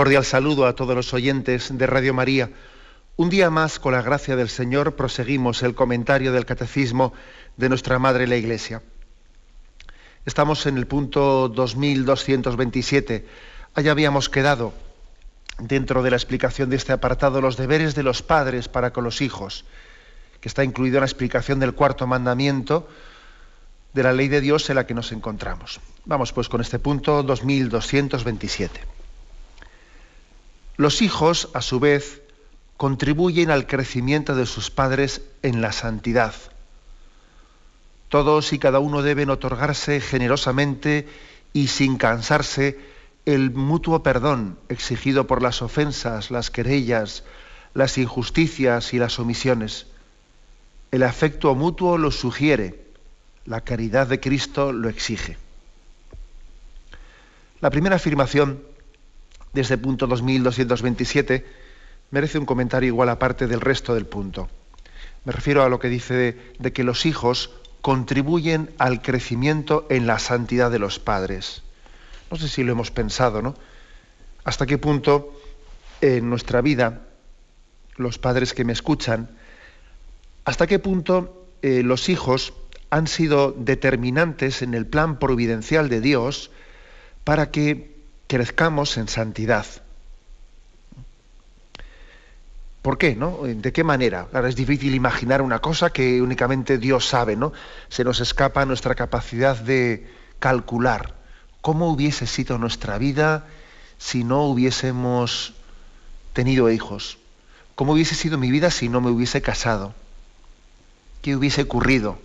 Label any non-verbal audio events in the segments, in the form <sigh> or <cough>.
Cordial saludo a todos los oyentes de Radio María. Un día más, con la gracia del Señor, proseguimos el comentario del Catecismo de nuestra Madre la Iglesia. Estamos en el punto 2227. Allá habíamos quedado, dentro de la explicación de este apartado, los deberes de los padres para con los hijos, que está incluido en la explicación del cuarto mandamiento de la ley de Dios en la que nos encontramos. Vamos pues con este punto 2227. Los hijos, a su vez, contribuyen al crecimiento de sus padres en la santidad. Todos y cada uno deben otorgarse generosamente y sin cansarse el mutuo perdón exigido por las ofensas, las querellas, las injusticias y las omisiones. El afecto mutuo lo sugiere, la caridad de Cristo lo exige. La primera afirmación de este punto 2227 merece un comentario igual aparte del resto del punto. Me refiero a lo que dice de, que los hijos contribuyen al crecimiento en la santidad de los padres. No sé si lo hemos pensado, ¿no? ¿Hasta qué punto en nuestra vida, los padres que me escuchan, hasta qué punto eh, los hijos han sido determinantes en el plan providencial de Dios para que crezcamos en santidad. ¿Por qué? No? ¿De qué manera? Claro, es difícil imaginar una cosa que únicamente Dios sabe, ¿no? Se nos escapa nuestra capacidad de calcular cómo hubiese sido nuestra vida si no hubiésemos tenido hijos. ¿Cómo hubiese sido mi vida si no me hubiese casado? ¿Qué hubiese ocurrido?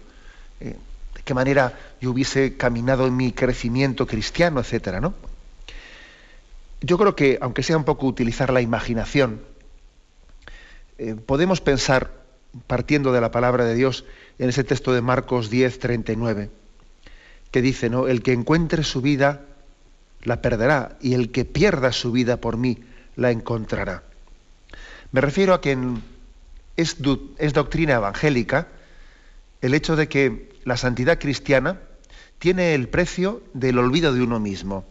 Eh, ¿De qué manera yo hubiese caminado en mi crecimiento cristiano, etcétera, ¿no? Yo creo que, aunque sea un poco utilizar la imaginación, eh, podemos pensar, partiendo de la palabra de Dios, en ese texto de Marcos 10, 39, que dice, ¿no? El que encuentre su vida, la perderá, y el que pierda su vida por mí, la encontrará. Me refiero a que es, es doctrina evangélica el hecho de que la santidad cristiana tiene el precio del olvido de uno mismo.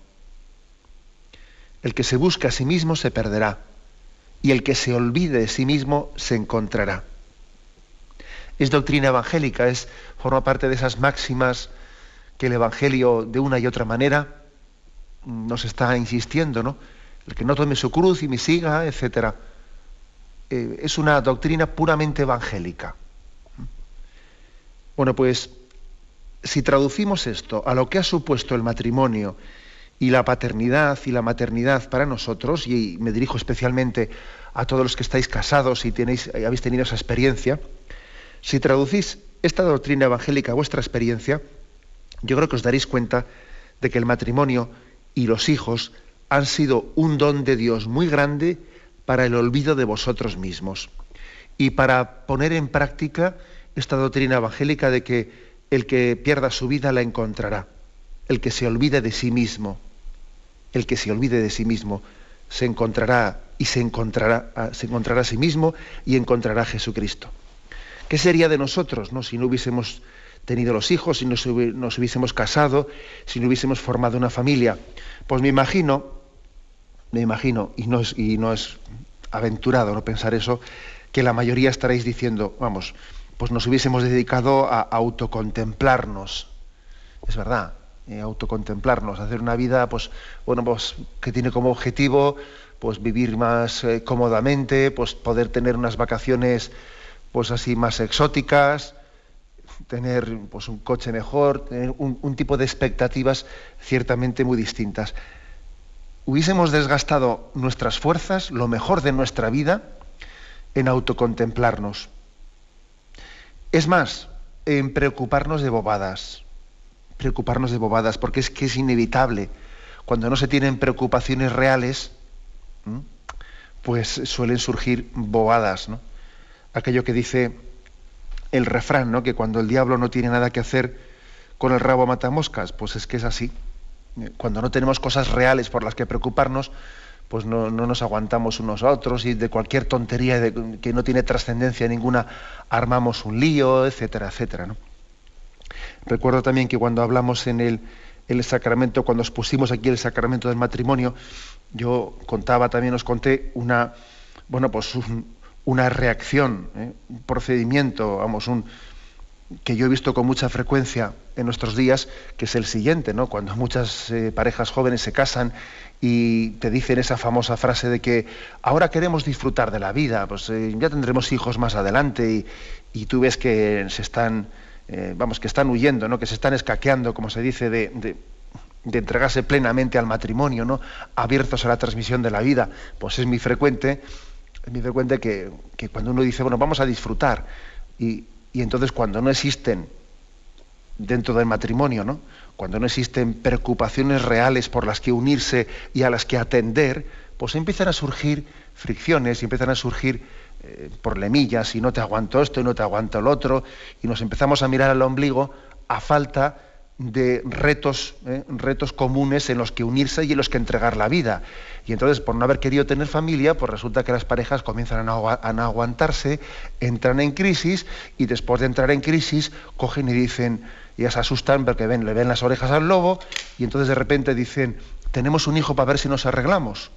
El que se busca a sí mismo se perderá, y el que se olvide de sí mismo se encontrará. Es doctrina evangélica, es, forma parte de esas máximas que el Evangelio de una y otra manera nos está insistiendo, ¿no? El que no tome su cruz y me siga, etc. Eh, es una doctrina puramente evangélica. Bueno, pues si traducimos esto a lo que ha supuesto el matrimonio y la paternidad y la maternidad para nosotros, y me dirijo especialmente a todos los que estáis casados y tenéis, habéis tenido esa experiencia, si traducís esta doctrina evangélica a vuestra experiencia, yo creo que os daréis cuenta de que el matrimonio y los hijos han sido un don de Dios muy grande para el olvido de vosotros mismos. Y para poner en práctica esta doctrina evangélica de que el que pierda su vida la encontrará el que se olvide de sí mismo, el que se olvide de sí mismo, se encontrará y se encontrará, se encontrará a sí mismo y encontrará a Jesucristo. ¿Qué sería de nosotros no? si no hubiésemos tenido los hijos, si no nos hubiésemos casado, si no hubiésemos formado una familia? Pues me imagino, me imagino, y no es, y no es aventurado no pensar eso, que la mayoría estaréis diciendo, vamos, pues nos hubiésemos dedicado a autocontemplarnos. Es verdad, eh, autocontemplarnos, hacer una vida pues, bueno, pues, que tiene como objetivo pues, vivir más eh, cómodamente, pues, poder tener unas vacaciones pues, así más exóticas, tener pues, un coche mejor, tener un, un tipo de expectativas ciertamente muy distintas. Hubiésemos desgastado nuestras fuerzas, lo mejor de nuestra vida, en autocontemplarnos. Es más, en preocuparnos de bobadas preocuparnos de bobadas, porque es que es inevitable. cuando no se tienen preocupaciones reales, pues suelen surgir bobadas. Aquello que dice el refrán. Que cuando el diablo no tiene nada que hacer con el rabo mata moscas, pues es que es así. Cuando no tenemos cosas reales por las que preocuparnos, pues no, nos aguantamos unos a otros y de cualquier tontería que no tiene trascendencia ninguna armamos un lío, etcétera, etcétera. ¿no? Recuerdo también que cuando hablamos en el, el sacramento, cuando expusimos aquí el sacramento del matrimonio, yo contaba también, os conté una, bueno, pues una reacción, ¿eh? un procedimiento, vamos, un, que yo he visto con mucha frecuencia en nuestros días, que es el siguiente, ¿no? Cuando muchas eh, parejas jóvenes se casan y te dicen esa famosa frase de que ahora queremos disfrutar de la vida, pues eh, ya tendremos hijos más adelante y, tú ves que se están, vamos, que están huyendo, ¿no? Que se están escaqueando, como se dice, de de entregarse plenamente al matrimonio, ¿no? abiertos a la transmisión de la vida, pues es muy frecuente, es muy frecuente que, cuando uno dice, bueno, vamos a disfrutar, y, entonces cuando no existen dentro del matrimonio, ¿no? cuando no existen preocupaciones reales por las que unirse y a las que atender, pues empiezan a surgir fricciones y empiezan a surgir eh, problemillas y no te aguanto esto y no te aguanto el otro, y nos empezamos a mirar al ombligo a falta de retos, ¿eh? retos comunes en los que unirse y en los que entregar la vida. Y entonces, por no haber querido tener familia, pues resulta que las parejas comienzan a aguantarse, entran en crisis y después de entrar en crisis cogen y dicen, ya se asustan porque ven, le ven las orejas al lobo y entonces de repente dicen, tenemos un hijo para ver si nos arreglamos.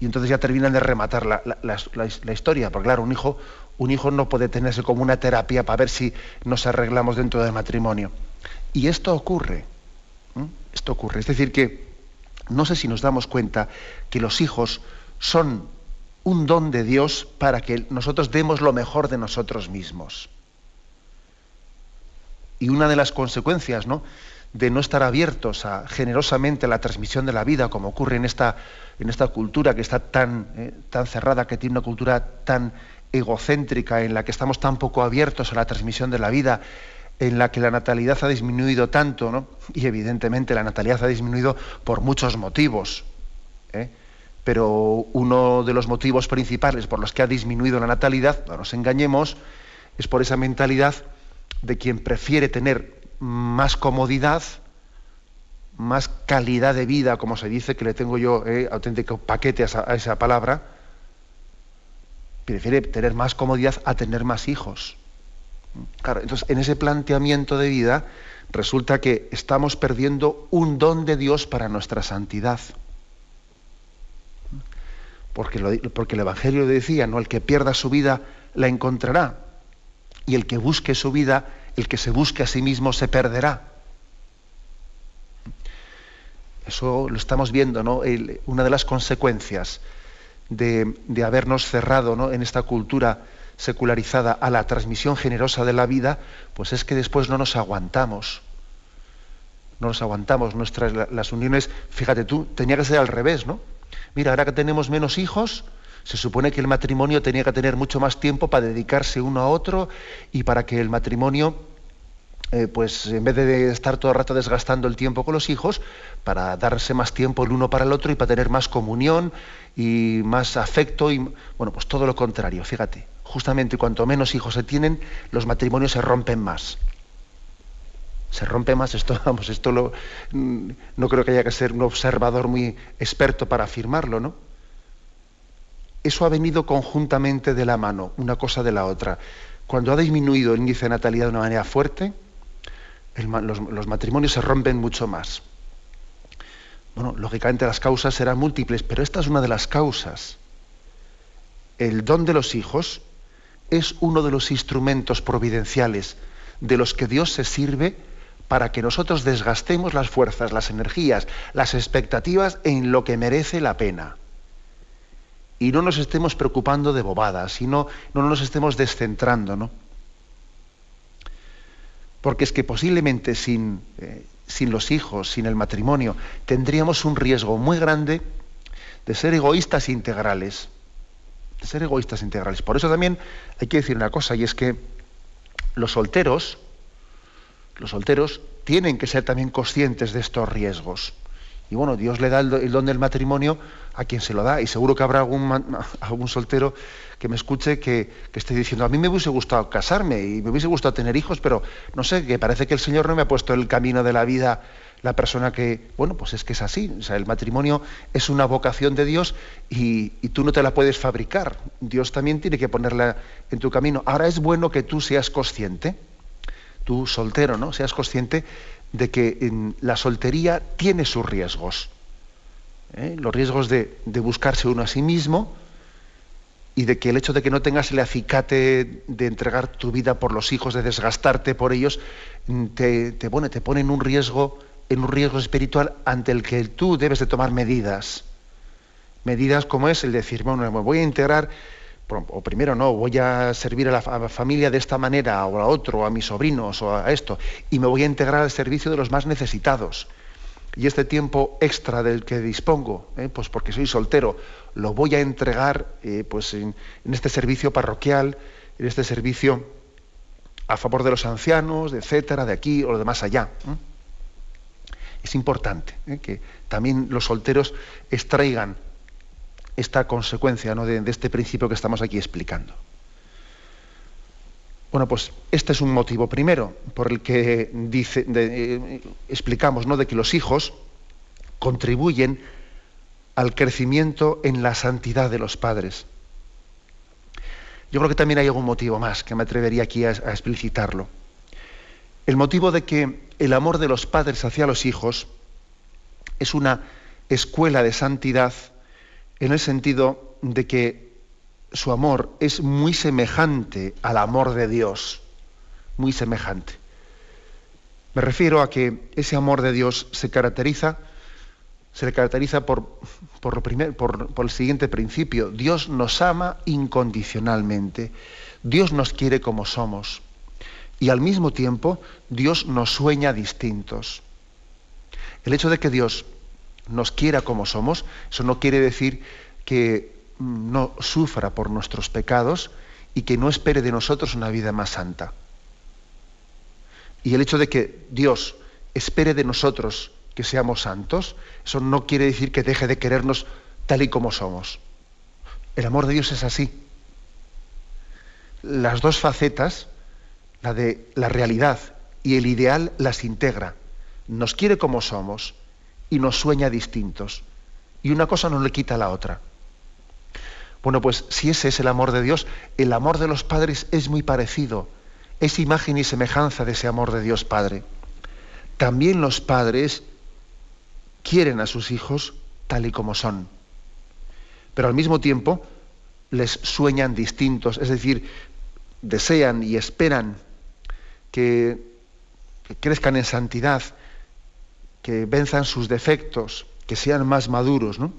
Y entonces ya terminan de rematar la, historia, porque claro, un hijo, un hijo no puede tenerse como una terapia para ver si nos arreglamos dentro del matrimonio. Y esto ocurre. Esto ocurre. Es decir, que no sé si nos damos cuenta que los hijos son un don de Dios para que nosotros demos lo mejor de nosotros mismos. Y una de las consecuencias ¿no? de no estar abiertos a, generosamente a la transmisión de la vida, como ocurre en esta, en esta cultura que está tan, eh, tan cerrada, que tiene una cultura tan egocéntrica, en la que estamos tan poco abiertos a la transmisión de la vida, en la que la natalidad ha disminuido tanto, ¿no? y evidentemente la natalidad ha disminuido por muchos motivos, ¿eh? pero uno de los motivos principales por los que ha disminuido la natalidad, no nos engañemos, es por esa mentalidad de quien prefiere tener más comodidad, más calidad de vida, como se dice, que le tengo yo ¿eh? auténtico paquete a esa palabra, prefiere tener más comodidad a tener más hijos entonces en ese planteamiento de vida resulta que estamos perdiendo un don de Dios para nuestra santidad. Porque, porque el Evangelio decía, ¿no? El que pierda su vida la encontrará. Y el que busque su vida, el que se busque a sí mismo se perderá. Eso lo estamos viendo, ¿no? una de las consecuencias de, de habernos cerrado ¿no? en esta cultura secularizada a la transmisión generosa de la vida, pues es que después no nos aguantamos. No nos aguantamos. Nuestras, las uniones, fíjate tú, tenía que ser al revés, ¿no? Mira, ahora que tenemos menos hijos, se supone que el matrimonio tenía que tener mucho más tiempo para dedicarse uno a otro y para que el matrimonio, eh, pues en vez de estar todo el rato desgastando el tiempo con los hijos, para darse más tiempo el uno para el otro y para tener más comunión y más afecto y bueno, pues todo lo contrario, fíjate justamente cuanto menos hijos se tienen, los matrimonios se rompen más. Se rompe más, esto, <laughs> vamos, esto lo, mm, no creo que haya que ser un observador muy experto para afirmarlo, ¿no? Eso ha venido conjuntamente de la mano, una cosa de la otra. Cuando ha disminuido el índice de natalidad de una manera fuerte, los, matrimonios se rompen mucho más. Bueno, lógicamente las causas serán múltiples, pero esta es una de las causas. El don de los hijos es uno de los instrumentos providenciales de los que Dios se sirve para que nosotros desgastemos las fuerzas, las energías, las expectativas en lo que merece la pena. Y no nos estemos preocupando de bobadas, y no, nos estemos descentrando, ¿no? Porque es que posiblemente sin, eh, sin los hijos, sin el matrimonio, tendríamos un riesgo muy grande de ser egoístas integrales ser egoístas integrales. Por eso también hay que decir una cosa, y es que los solteros, los solteros tienen que ser también conscientes de estos riesgos. Y bueno, Dios le da el, don del matrimonio a quien se lo da. Y seguro que habrá algún, soltero que me escuche que, esté diciendo, a mí me hubiese gustado casarme y me hubiese gustado tener hijos, pero no sé, que parece que el Señor no me ha puesto el camino de la vida la persona que, bueno, pues es que es así. O sea, el matrimonio es una vocación de Dios y, tú no te la puedes fabricar. Dios también tiene que ponerla en tu camino. Ahora es bueno que tú seas consciente, tú soltero, ¿no? Seas consciente de que en la soltería tiene sus riesgos. ¿eh? Los riesgos de, de, buscarse uno a sí mismo y de que el hecho de que no tengas el acicate de entregar tu vida por los hijos, de desgastarte por ellos, te, te, pone, te pone en un riesgo, en un riesgo espiritual ante el que tú debes de tomar medidas. Medidas como es el decir, bueno, me voy a integrar o primero no, voy a servir a la, familia de esta manera, o a otro, o a mis sobrinos, o a esto, y me voy a integrar al servicio de los más necesitados. Y este tiempo extra del que dispongo, ¿eh? pues porque soy soltero, lo voy a entregar eh, pues en, este servicio parroquial, en este servicio a favor de los ancianos, etcétera, de aquí o de más allá. Es importante ¿eh? que también los solteros extraigan esta consecuencia ¿no? de, este principio que estamos aquí explicando. Bueno, pues este es un motivo primero por el que eh, explicamos ¿no? de que los hijos contribuyen al crecimiento en la santidad de los padres. Yo creo que también hay algún motivo más que me atrevería aquí a explicitarlo. El motivo de que el amor de los padres hacia los hijos es una escuela de santidad en el sentido de que su amor es muy semejante al amor de Dios, muy semejante. Me refiero a que ese amor de Dios se caracteriza, se caracteriza por, por, lo primer, por, por el siguiente principio. Dios nos ama incondicionalmente. Dios nos quiere como somos. Y al mismo tiempo, Dios nos sueña distintos. El hecho de que Dios nos quiera como somos, eso no quiere decir que no sufra por nuestros pecados y que no espere de nosotros una vida más santa. Y el hecho de que Dios espere de nosotros que seamos santos, eso no quiere decir que deje de querernos tal y como somos. El amor de Dios es así. Las dos facetas, la de la realidad y el ideal, las integra. Nos quiere como somos y nos sueña distintos. Y una cosa no le quita a la otra. Bueno, pues si ese es el amor de Dios, el amor de los padres es muy parecido. Es imagen y semejanza de ese amor de Dios Padre. También los padres quieren a sus hijos tal y como son. Pero al mismo tiempo les sueñan distintos, es decir, desean y esperan que, que crezcan en santidad, que venzan sus defectos, que sean más maduros. ¿no?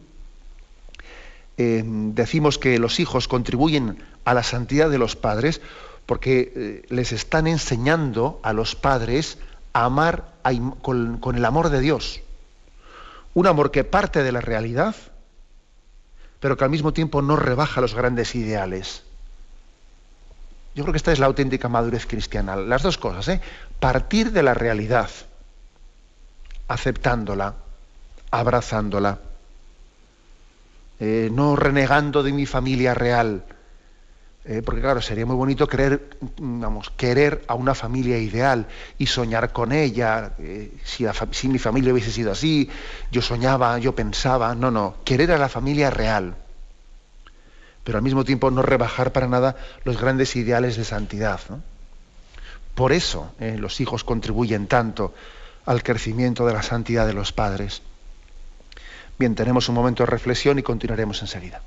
Eh, decimos que los hijos contribuyen a la santidad de los padres porque eh, les están enseñando a los padres a amar con, con el amor de Dios. Un amor que parte de la realidad, pero que al mismo tiempo no rebaja los grandes ideales. Yo creo que esta es la auténtica madurez cristiana. Las dos cosas, ¿eh? Partir de la realidad aceptándola, abrazándola, eh, no renegando de mi familia real, eh, porque claro, sería muy bonito querer, vamos, querer a una familia ideal y soñar con ella, eh, si mi familia hubiese sido así, yo soñaba, yo pensaba, no, no, querer a la familia real, pero al mismo tiempo no rebajar para nada los grandes ideales de santidad. Por eso los hijos contribuyen tanto al crecimiento de la santidad de los padres. Bien, tenemos un momento de reflexión y continuaremos enseguida.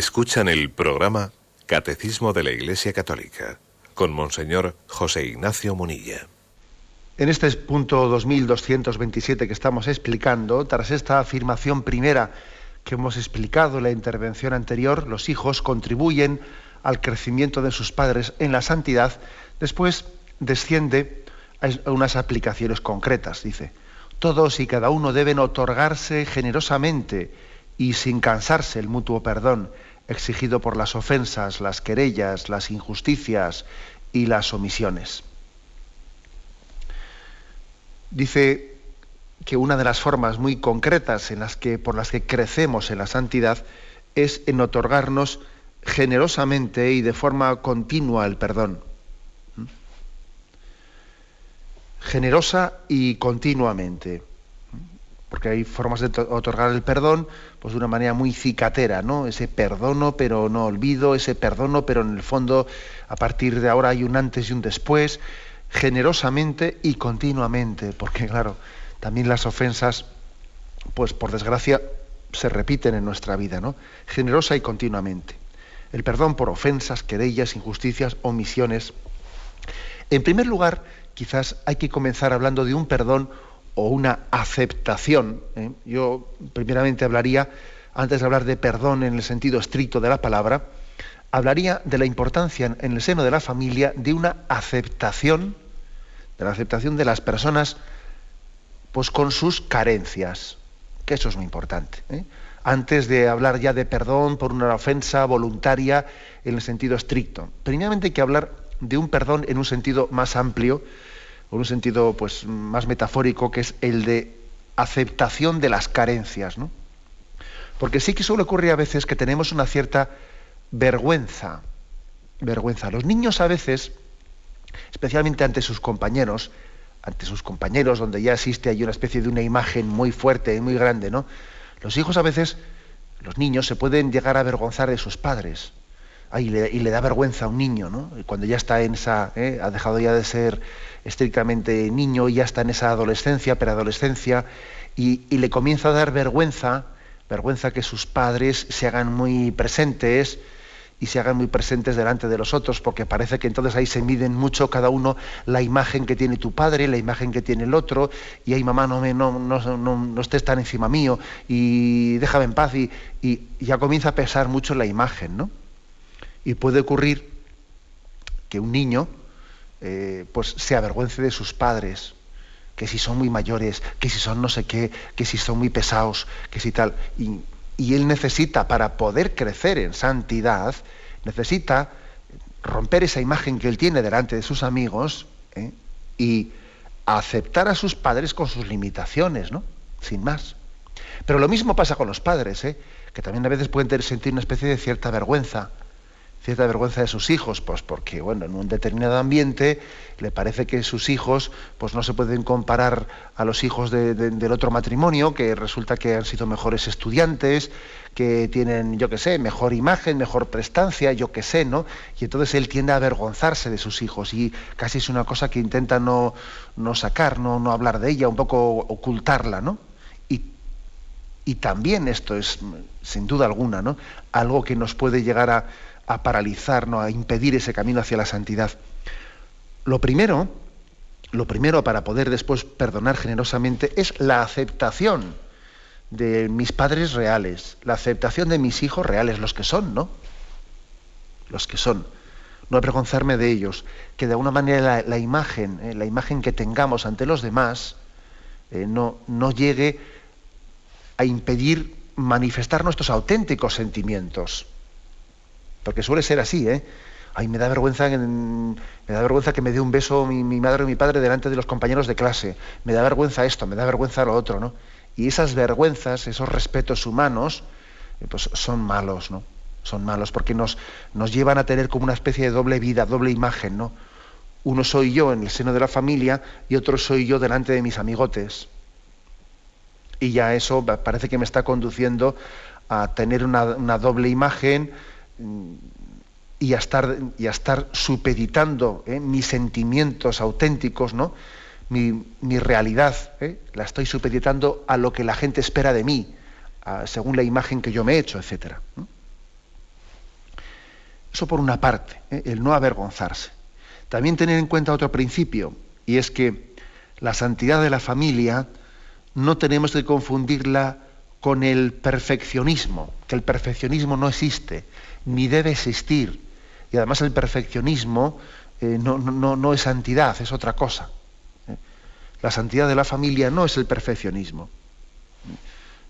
Escuchan el programa Catecismo de la Iglesia Católica con Monseñor José Ignacio Munilla. En este punto 2227 que estamos explicando, tras esta afirmación primera que hemos explicado en la intervención anterior, los hijos contribuyen al crecimiento de sus padres en la santidad, después desciende a unas aplicaciones concretas. Dice, todos y cada uno deben otorgarse generosamente y sin cansarse el mutuo perdón exigido por las ofensas, las querellas, las injusticias y las omisiones. Dice que una de las formas muy concretas en las que, por las que crecemos en la santidad es en otorgarnos generosamente y de forma continua el perdón. ¿Mm? Generosa y continuamente porque hay formas de otorgar el perdón pues de una manera muy cicatera, ¿no? Ese perdono pero no olvido, ese perdono pero en el fondo a partir de ahora hay un antes y un después, generosamente y continuamente, porque claro, también las ofensas, pues por desgracia, se repiten en nuestra vida, ¿no? Generosa y continuamente. El perdón por ofensas, querellas, injusticias, omisiones. En primer lugar, quizás hay que comenzar hablando de un perdón o una aceptación. ¿eh? Yo primeramente hablaría, antes de hablar de perdón en el sentido estricto de la palabra, hablaría de la importancia en el seno de la familia de una aceptación, de la aceptación de las personas pues con sus carencias, que eso es muy importante. ¿eh? Antes de hablar ya de perdón por una ofensa voluntaria en el sentido estricto. Primeramente hay que hablar de un perdón en un sentido más amplio, con un sentido pues, más metafórico, que es el de aceptación de las carencias. ¿no? Porque sí que suele ocurrir a veces que tenemos una cierta vergüenza. Vergüenza. Los niños a veces, especialmente ante sus compañeros, ante sus compañeros, donde ya existe ahí una especie de una imagen muy fuerte y muy grande, ¿no? Los hijos a veces, los niños, se pueden llegar a avergonzar de sus padres. Y, le, da vergüenza a un niño, ¿no? Cuando ya está en esa, ¿eh? ha dejado ya de ser estrictamente niño y ya está en esa adolescencia, preadolescencia, y, le comienza a dar vergüenza, vergüenza que sus padres se hagan muy presentes y se hagan muy presentes delante de los otros, porque parece que entonces ahí se miden mucho cada uno la imagen que tiene tu padre, la imagen que tiene el otro, y ahí mamá no, me, no, no, no, estés tan encima mío, y déjame en paz, y, y ya comienza a pesar mucho la imagen, ¿no? Y puede ocurrir que un niño, eh, pues se avergüence de sus padres, que si son muy mayores, que si son no sé qué, que si son muy pesados, que si tal. Y, él necesita, para poder crecer en santidad, necesita romper esa imagen que él tiene delante de sus amigos ¿eh? y aceptar a sus padres con sus limitaciones, ¿no? Sin más. Pero lo mismo pasa con los padres, ¿eh? que también a veces pueden sentir una especie de cierta vergüenza cierta vergüenza de sus hijos, pues porque bueno, en un determinado ambiente le parece que sus hijos pues no se pueden comparar a los hijos del otro matrimonio, que resulta que han sido mejores estudiantes, que tienen, yo qué sé, mejor imagen, mejor prestancia, yo qué sé, ¿no? Y entonces él tiende a avergonzarse de sus hijos y casi es una cosa que intenta no, no sacar, no, no hablar de ella, un poco ocultarla, ¿no? Y también esto es, sin duda alguna, ¿no? Algo que nos puede llegar a a paralizarnos, a impedir ese camino hacia la santidad. Lo primero, lo primero para poder después perdonar generosamente es la aceptación de mis padres reales, la aceptación de mis hijos reales, los que son, ¿no? Los que son. No avergonzarme de ellos, que de alguna manera la, imagen, eh, la imagen que tengamos ante los demás, eh, no, no llegue a impedir manifestar nuestros auténticos sentimientos. Porque suele ser así, ¿eh? Ay, me da vergüenza, me da vergüenza que me dé un beso mi, madre o mi padre delante de los compañeros de clase. Me da vergüenza esto, me da vergüenza lo otro, ¿no? Y esas vergüenzas, esos respetos humanos, eh, pues son malos, ¿no? Son malos porque nos, nos llevan a tener como una especie de doble vida, doble imagen, ¿no? Uno soy yo en el seno de la familia y otro soy yo delante de mis amigotes. Y ya eso parece que me está conduciendo a tener una, una doble imagen, y a estar, y a estar supeditando ¿eh? mis sentimientos auténticos, ¿no? mi, realidad, ¿eh? la estoy supeditando a lo que la gente espera de mí, según la imagen que yo me he hecho, etc. Eso por una parte, ¿eh? el no avergonzarse. También tener en cuenta otro principio, y es que la santidad de la familia no tenemos que confundirla con el perfeccionismo, que el perfeccionismo no existe, ni debe existir. Y además el perfeccionismo eh, no, no, es santidad, es otra cosa. ¿eh? La santidad de la familia no es el perfeccionismo.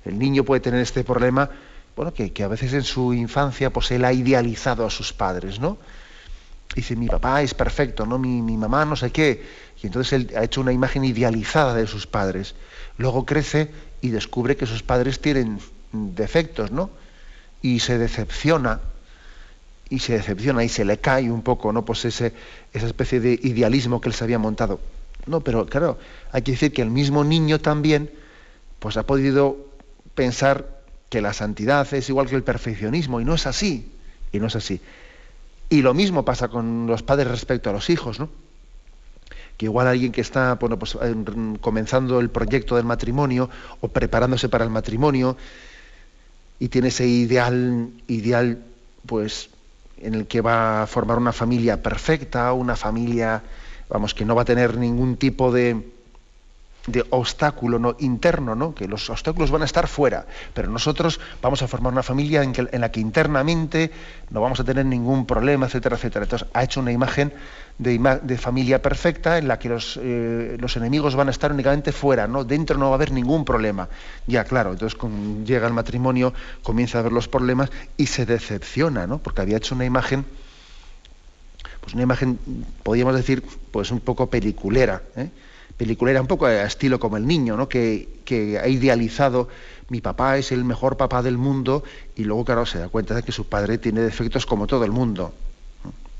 El niño puede tener este problema, bueno, que, a veces en su infancia pues él ha idealizado a sus padres, ¿no? Dice, mi papá es perfecto, ¿no? Mi, mi mamá no sé qué. Y entonces él ha hecho una imagen idealizada de sus padres. Luego crece y descubre que sus padres tienen defectos, ¿no? Y se decepciona, y se decepciona y se le cae un poco, ¿no? Pues ese, esa especie de idealismo que él se había montado. No, pero claro, hay que decir que el mismo niño también, pues ha podido pensar que la santidad es igual que el perfeccionismo, y no es así, y no es así. Y lo mismo pasa con los padres respecto a los hijos, ¿no? que igual alguien que está pues, comenzando el proyecto del matrimonio o preparándose para el matrimonio y tiene ese ideal, ideal pues, en el que va a formar una familia perfecta, una familia, vamos, que no va a tener ningún tipo de, de obstáculo ¿no? interno, ¿no? que los obstáculos van a estar fuera, pero nosotros vamos a formar una familia en, la que internamente no vamos a tener ningún problema, etcétera, etcétera. Entonces ha hecho una imagen de, familia perfecta en la que los, eh, los, enemigos van a estar únicamente fuera, ¿no? dentro no va a haber ningún problema. Ya, claro, entonces con, llega el matrimonio, comienza a ver los problemas y se decepciona, ¿no? porque había hecho una imagen pues una imagen, podríamos decir, pues un poco peliculera. ¿eh? Peliculera, un poco a estilo como el niño, ¿no? que, ha idealizado mi papá es el mejor papá del mundo y luego, claro, se da cuenta de que su padre tiene defectos como todo el mundo.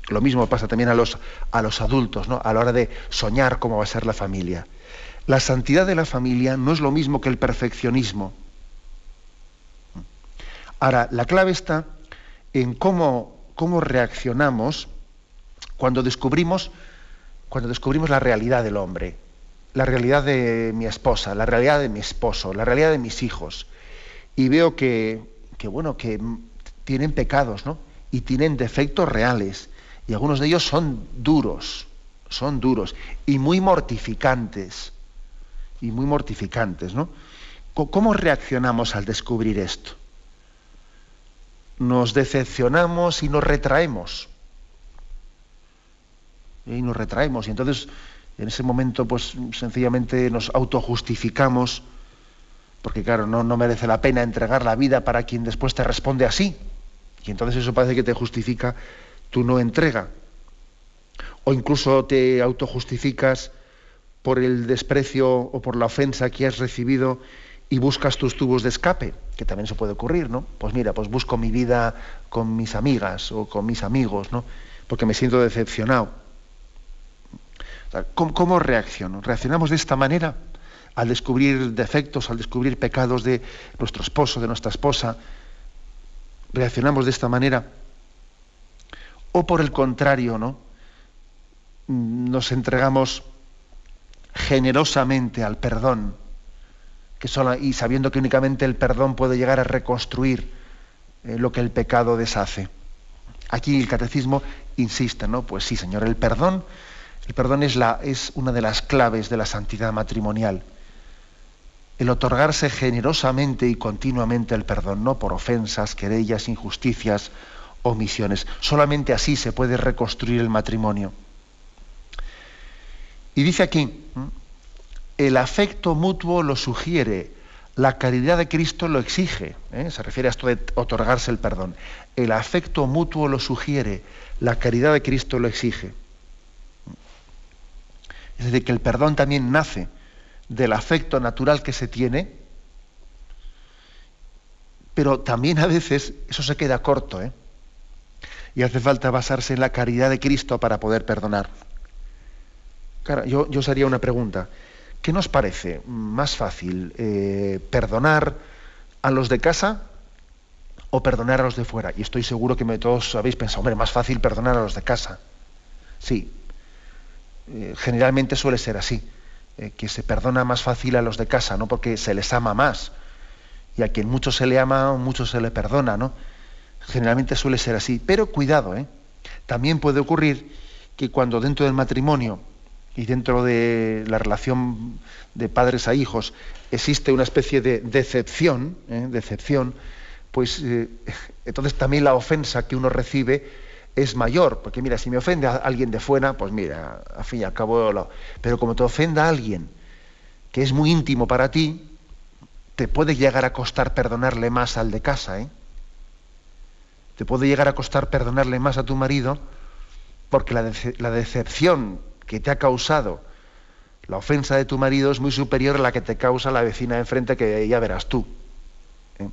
Lo mismo pasa también a los, a los adultos, ¿no? a la hora de soñar cómo va a ser la familia. La santidad de la familia no es lo mismo que el perfeccionismo. Ahora, la clave está en cómo, cómo reaccionamos cuando descubrimos, cuando descubrimos la realidad del hombre la realidad de mi esposa, la realidad de mi esposo, la realidad de mis hijos, y veo que, bueno, que tienen pecados, ¿no? Y tienen defectos reales, y algunos de ellos son duros, son duros, y muy mortificantes, y muy mortificantes, ¿no? ¿Cómo reaccionamos al descubrir esto? Nos decepcionamos y nos retraemos. Y nos retraemos, y entonces en ese momento, pues sencillamente nos autojustificamos, porque claro, no, no merece la pena entregar la vida para quien después te responde así. Y entonces eso parece que te justifica tu no entrega. O incluso te autojustificas por el desprecio o por la ofensa que has recibido y buscas tus tubos de escape, que también se puede ocurrir, ¿no? Pues mira, pues busco mi vida con mis amigas o con mis amigos, ¿no? Porque me siento decepcionado. ¿Cómo, reacciono? ¿Reaccionamos de esta manera al descubrir defectos, al descubrir pecados de nuestro esposo, de nuestra esposa? ¿Reaccionamos de esta manera? ¿O por el contrario, ¿no? nos entregamos generosamente al perdón, que y sabiendo que únicamente el perdón puede llegar a reconstruir eh, lo que el pecado deshace. Aquí el catecismo insiste, ¿no? Pues sí, Señor, el perdón el perdón es, una de las claves de la santidad matrimonial. El otorgarse generosamente y continuamente el perdón, no por ofensas, querellas, injusticias, omisiones. Solamente así se puede reconstruir el matrimonio. Y dice aquí, el afecto mutuo lo sugiere, la caridad de Cristo lo exige. ¿eh? Se refiere a esto de otorgarse el perdón. El afecto mutuo lo sugiere, la caridad de Cristo lo exige. Es decir, que el perdón también nace del afecto natural que se tiene, pero también a veces eso se queda corto, ¿eh? Y hace falta basarse en la caridad de Cristo para poder perdonar. yo, yo os haría una pregunta. ¿Qué nos parece más fácil, eh, perdonar a los de casa o perdonar a los de fuera? Y estoy seguro que todos habéis pensado, hombre, más fácil perdonar a los de casa. Sí, eh, generalmente suele ser así, eh, que se perdona más fácil a los de casa, ¿no? Porque se les ama más. Y a quien mucho se le ama, mucho se le perdona, ¿no? Generalmente suele ser así. Pero cuidado, ¿eh? También puede ocurrir que cuando dentro del matrimonio y dentro de la relación de padres a hijos existe una especie de decepción, ¿eh? decepción, pues <laughs> entonces también la ofensa que uno recibe es mayor, porque mira, si me ofende a alguien de fuera, pues mira, al fin y al cabo, pero como te ofenda alguien que es muy íntimo para ti, te puede llegar a costar perdonarle más al de casa, ¿eh? Te puede llegar a costar perdonarle más a tu marido porque la, la decepción que te ha causado la ofensa de tu marido es muy superior a la que te causa la vecina de enfrente que ya verás tú. ¿eh?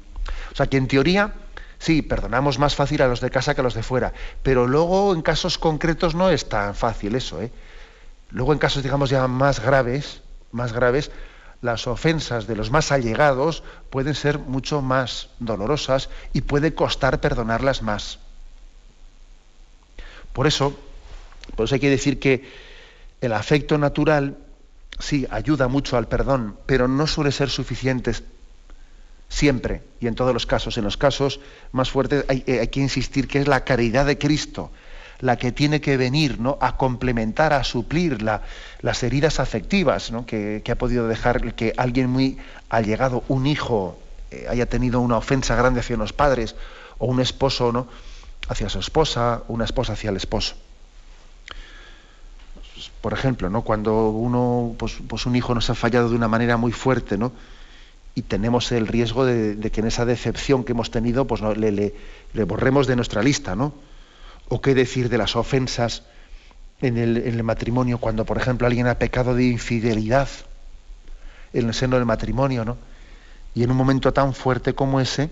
O sea que en teoría Sí, perdonamos más fácil a los de casa que a los de fuera, pero luego en casos concretos no es tan fácil eso, ¿eh? Luego en casos, digamos, ya más graves, más graves, las ofensas de los más allegados pueden ser mucho más dolorosas y puede costar perdonarlas más. Por eso, por eso hay que decir que el afecto natural sí ayuda mucho al perdón, pero no suele ser suficiente siempre y en todos los casos. En los casos más fuertes eh, hay, que insistir que es la caridad de Cristo la que tiene que venir ¿no? a complementar, a suplir las heridas afectivas que, ha podido dejar que alguien muy allegado, un hijo, eh, haya tenido una ofensa grande hacia los padres, o un esposo ¿no? hacia su esposa, una esposa hacia el esposo. Por ejemplo, ¿no? cuando uno, pues, pues un hijo nos ha fallado de una manera muy fuerte, ¿no? Y tenemos el riesgo de, que en esa decepción que hemos tenido pues le, le, borremos de nuestra lista, ¿no? O qué decir de las ofensas en el, en el, matrimonio cuando, por ejemplo, alguien ha pecado de infidelidad en el seno del matrimonio, ¿no? Y en un momento tan fuerte como ese,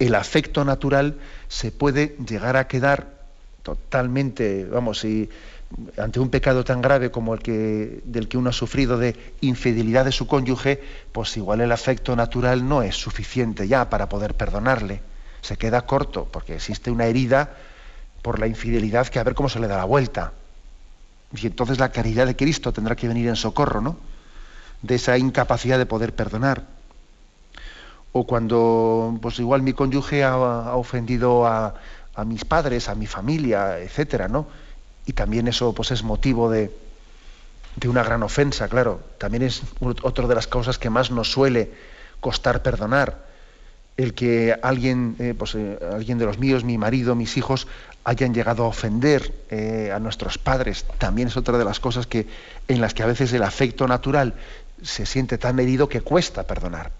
el afecto natural se puede llegar a quedar totalmente, vamos, y ante un pecado tan grave como el que, del que uno ha sufrido de infidelidad de su cónyuge, pues igual el afecto natural no es suficiente ya para poder perdonarle. Se queda corto, porque existe una herida por la infidelidad que a ver cómo se le da la vuelta. Y entonces la caridad de Cristo tendrá que venir en socorro, ¿no? De esa incapacidad de poder perdonar. O cuando, pues igual mi cónyuge ha, ofendido a, a mis padres, a mi familia, etcétera, ¿no? Y también eso pues, es motivo de, una gran ofensa, claro. También es otra de las causas que más nos suele costar perdonar. El que alguien, eh, pues, eh, alguien de los míos, mi marido, mis hijos, hayan llegado a ofender eh, a nuestros padres, también es otra de las cosas que, en las que a veces el afecto natural se siente tan herido que cuesta perdonar.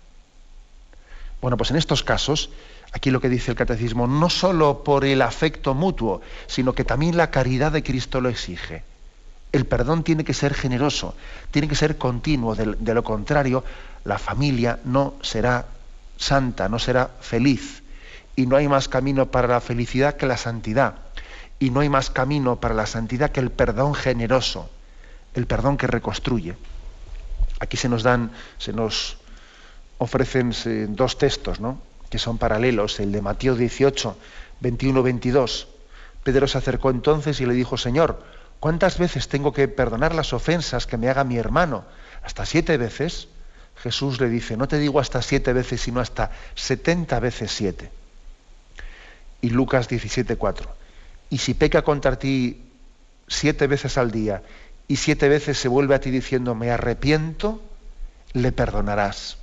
Bueno, pues en estos casos Aquí lo que dice el catecismo, no solo por el afecto mutuo, sino que también la caridad de Cristo lo exige. El perdón tiene que ser generoso, tiene que ser continuo, de, lo contrario, la familia no será santa, no será feliz. Y no hay más camino para la felicidad que la santidad. Y no hay más camino para la santidad que el perdón generoso, el perdón que reconstruye. Aquí se nos dan, se nos ofrecen eh, dos textos, ¿no? Que son paralelos, el de Mateo 18, 21, 22. Pedro se acercó entonces y le dijo, Señor, ¿cuántas veces tengo que perdonar las ofensas que me haga mi hermano? ¿Hasta siete veces? Jesús le dice, no te digo hasta siete veces, sino hasta setenta veces siete. Y Lucas 17, 4. Y si peca contra ti siete veces al día y siete veces se vuelve a ti diciendo, me arrepiento, le perdonarás.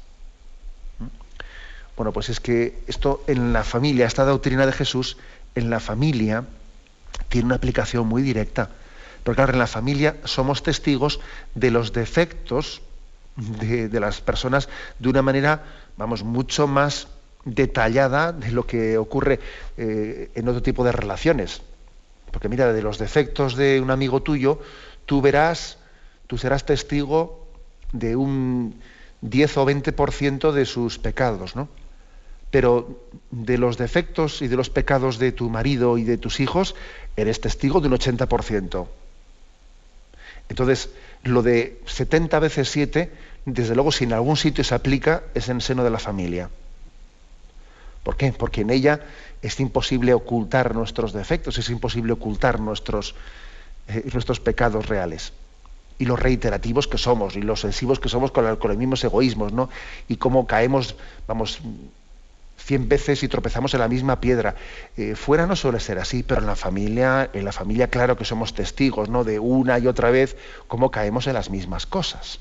Bueno, pues es que esto en la familia, esta doctrina de Jesús, en la familia tiene una aplicación muy directa. Porque claro, en la familia somos testigos de los defectos de, las personas de una manera, vamos, mucho más detallada de lo que ocurre eh, en otro tipo de relaciones. Porque mira, de los defectos de un amigo tuyo, tú verás, tú serás testigo de un 10 o 20% de sus pecados, ¿no? Pero de los defectos y de los pecados de tu marido y de tus hijos, eres testigo de un 80%. Entonces, lo de 70 veces 7, desde luego, si en algún sitio se aplica, es en el seno de la familia. ¿Por qué? Porque en ella es imposible ocultar nuestros defectos, es imposible ocultar nuestros, eh, nuestros pecados reales. Y los reiterativos que somos, y los sensivos que somos con, con los mismos egoísmos, ¿no? Y cómo caemos, vamos, cien veces y tropezamos en la misma piedra. Eh, fuera no suele ser así, pero en la familia, en la familia, claro que somos testigos, ¿no? De una y otra vez cómo caemos en las mismas cosas.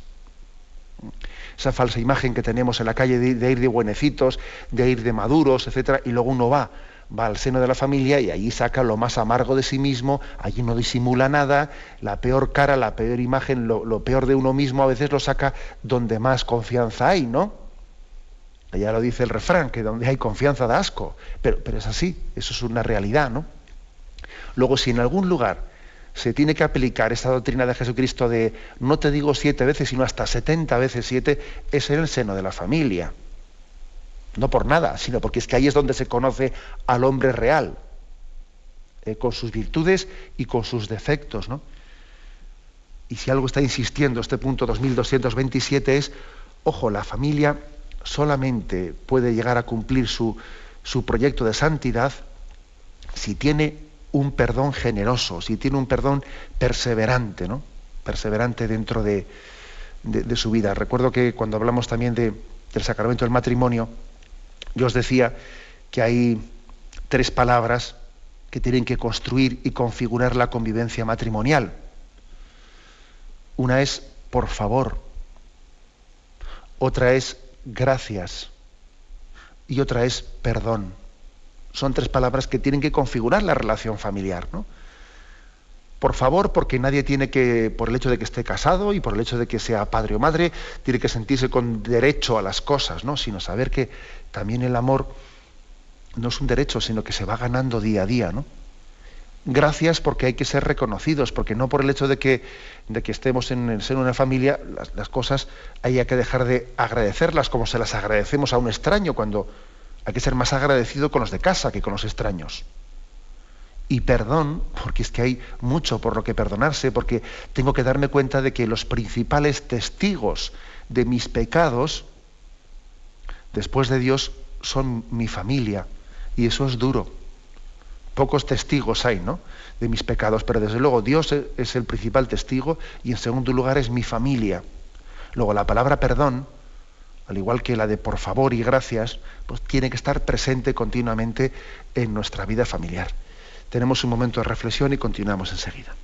Esa falsa imagen que tenemos en la calle de, ir de buenecitos, de ir de maduros, etcétera, y luego uno va, va al seno de la familia y allí saca lo más amargo de sí mismo, allí no disimula nada, la peor cara, la peor imagen, lo, lo peor de uno mismo a veces lo saca donde más confianza hay, ¿no? Ya lo dice el refrán, que donde hay confianza da asco, pero, pero es así, eso es una realidad, ¿no? Luego, si en algún lugar se tiene que aplicar esta doctrina de Jesucristo de no te digo siete veces, sino hasta setenta veces siete, es en el seno de la familia. No por nada, sino porque es que ahí es donde se conoce al hombre real, eh, con sus virtudes y con sus defectos, ¿no? Y si algo está insistiendo este punto 2227 es, ojo, la familia solamente puede llegar a cumplir su, proyecto de santidad si tiene un perdón generoso, si tiene un perdón perseverante, ¿no? Perseverante dentro de, su vida. Recuerdo que cuando hablamos también del sacramento del matrimonio, yo os decía que hay tres palabras que tienen que construir y configurar la convivencia matrimonial. Una es por favor, otra es gracias y otra es perdón. Son tres palabras que tienen que configurar la relación familiar, ¿no? Por favor, porque nadie tiene que, por el hecho de que esté casado y por el hecho de que sea padre o madre, tiene que sentirse con derecho a las cosas, ¿no? Sino saber que también el amor no es un derecho, sino que se va ganando día a día, ¿no? Gracias porque hay que ser reconocidos, porque no por el hecho de que, de que estemos en de una familia, las, cosas haya que dejar de agradecerlas como se las agradecemos a un extraño, cuando hay que ser más agradecido con los de casa que con los extraños. Y perdón, porque es que hay mucho por lo que perdonarse, porque tengo que darme cuenta de que los principales testigos de mis pecados, después de Dios, son mi familia. Y eso es duro pocos testigos hay, ¿no? De mis pecados, pero desde luego Dios e-, es el principal testigo y en segundo lugar es mi familia. Luego la palabra perdón, al igual que la de por favor y gracias, pues tiene que estar presente continuamente en nuestra vida familiar. Tenemos un momento de reflexión y continuamos enseguida.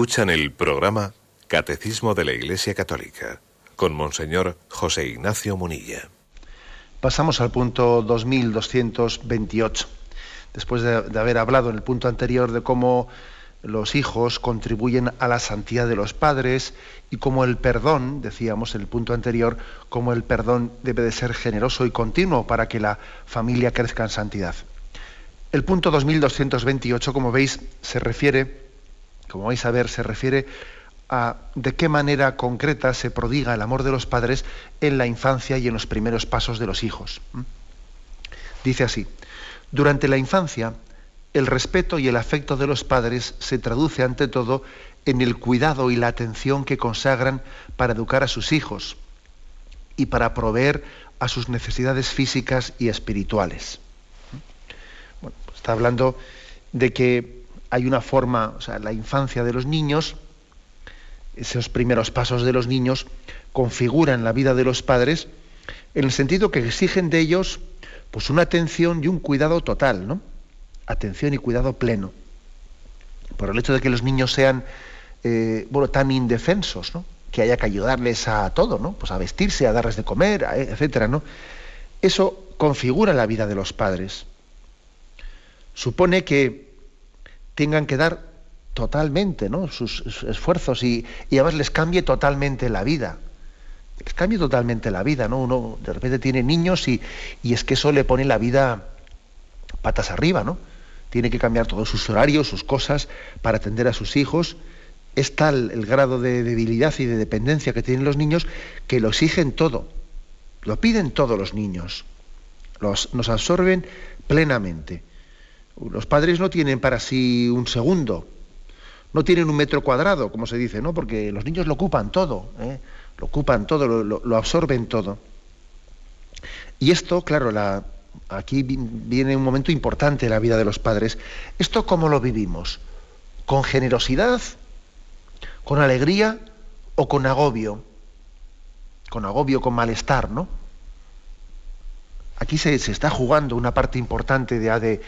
Escuchan el programa Catecismo de la Iglesia Católica con Monseñor José Ignacio Munilla. Pasamos al punto 2228. Después de, haber hablado en el punto anterior de cómo los hijos contribuyen a la santidad de los padres y cómo el perdón, decíamos en el punto anterior, cómo el perdón debe de ser generoso y continuo para que la familia crezca en santidad. El punto 2228, como veis, se refiere como vais a ver, se refiere a de qué manera concreta se prodiga el amor de los padres en la infancia y en los primeros pasos de los hijos. Dice así, durante la infancia, el respeto y el afecto de los padres se traduce ante todo en el cuidado y la atención que consagran para educar a sus hijos y para proveer a sus necesidades físicas y espirituales. Bueno, pues está hablando de que hay una forma, o sea, la infancia de los niños, esos primeros pasos de los niños, configuran la vida de los padres en el sentido que exigen de ellos pues una atención y un cuidado total, ¿no? Atención y cuidado pleno. Por el hecho de que los niños sean eh, bueno, tan indefensos, ¿no? Que haya que ayudarles a todo, ¿no? Pues a vestirse, a darles de comer, etcétera, ¿no? Eso configura la vida de los padres. Supone que tengan que dar totalmente ¿no? sus, esfuerzos y, además les cambie totalmente la vida. Les cambie totalmente la vida, ¿no? Uno de repente tiene niños y, y, es que eso le pone la vida patas arriba, ¿no? Tiene que cambiar todos sus horarios, sus cosas, para atender a sus hijos. Es tal el grado de debilidad y de dependencia que tienen los niños que lo exigen todo. Lo piden todos los niños. Los, nos absorben plenamente. Los padres no tienen para sí un segundo, no tienen un metro cuadrado, como se dice, ¿no? Porque los niños lo ocupan todo, ¿eh? lo ocupan todo, lo, absorben todo. Y esto, claro, la, aquí viene un momento importante en la vida de los padres. ¿Esto cómo lo vivimos? ¿Con generosidad? ¿Con alegría? ¿O con agobio? Con agobio, con malestar, ¿no? Aquí se, está jugando una parte importante de,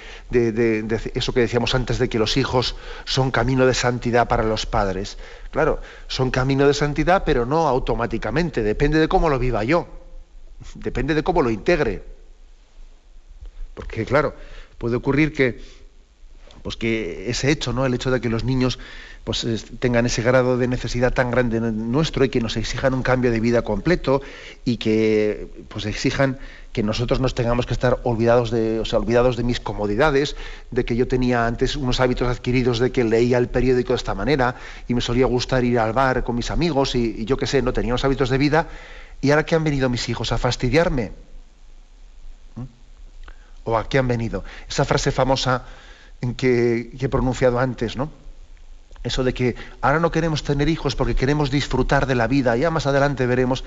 eso que decíamos antes de que los hijos son camino de santidad para los padres. Claro, son camino de santidad, pero no automáticamente, depende de cómo lo viva yo, depende de cómo lo integre. Porque, claro, puede ocurrir que, pues que ese hecho, ¿no? El hecho de que los niños pues tengan ese grado de necesidad tan grande nuestro y que nos exijan un cambio de vida completo y que pues exijan que nosotros nos tengamos que estar olvidados de, o sea, olvidados de mis comodidades, de que yo tenía antes unos hábitos adquiridos de que leía el periódico de esta manera y me solía gustar ir al bar con mis amigos y, yo qué sé, no tenía unos hábitos de vida y ahora que han venido mis hijos a fastidiarme. ¿Mm? ¿O a qué han venido? Esa frase famosa que, que he pronunciado antes, ¿no? Eso de que ahora no queremos tener hijos porque queremos disfrutar de la vida, ya más adelante veremos,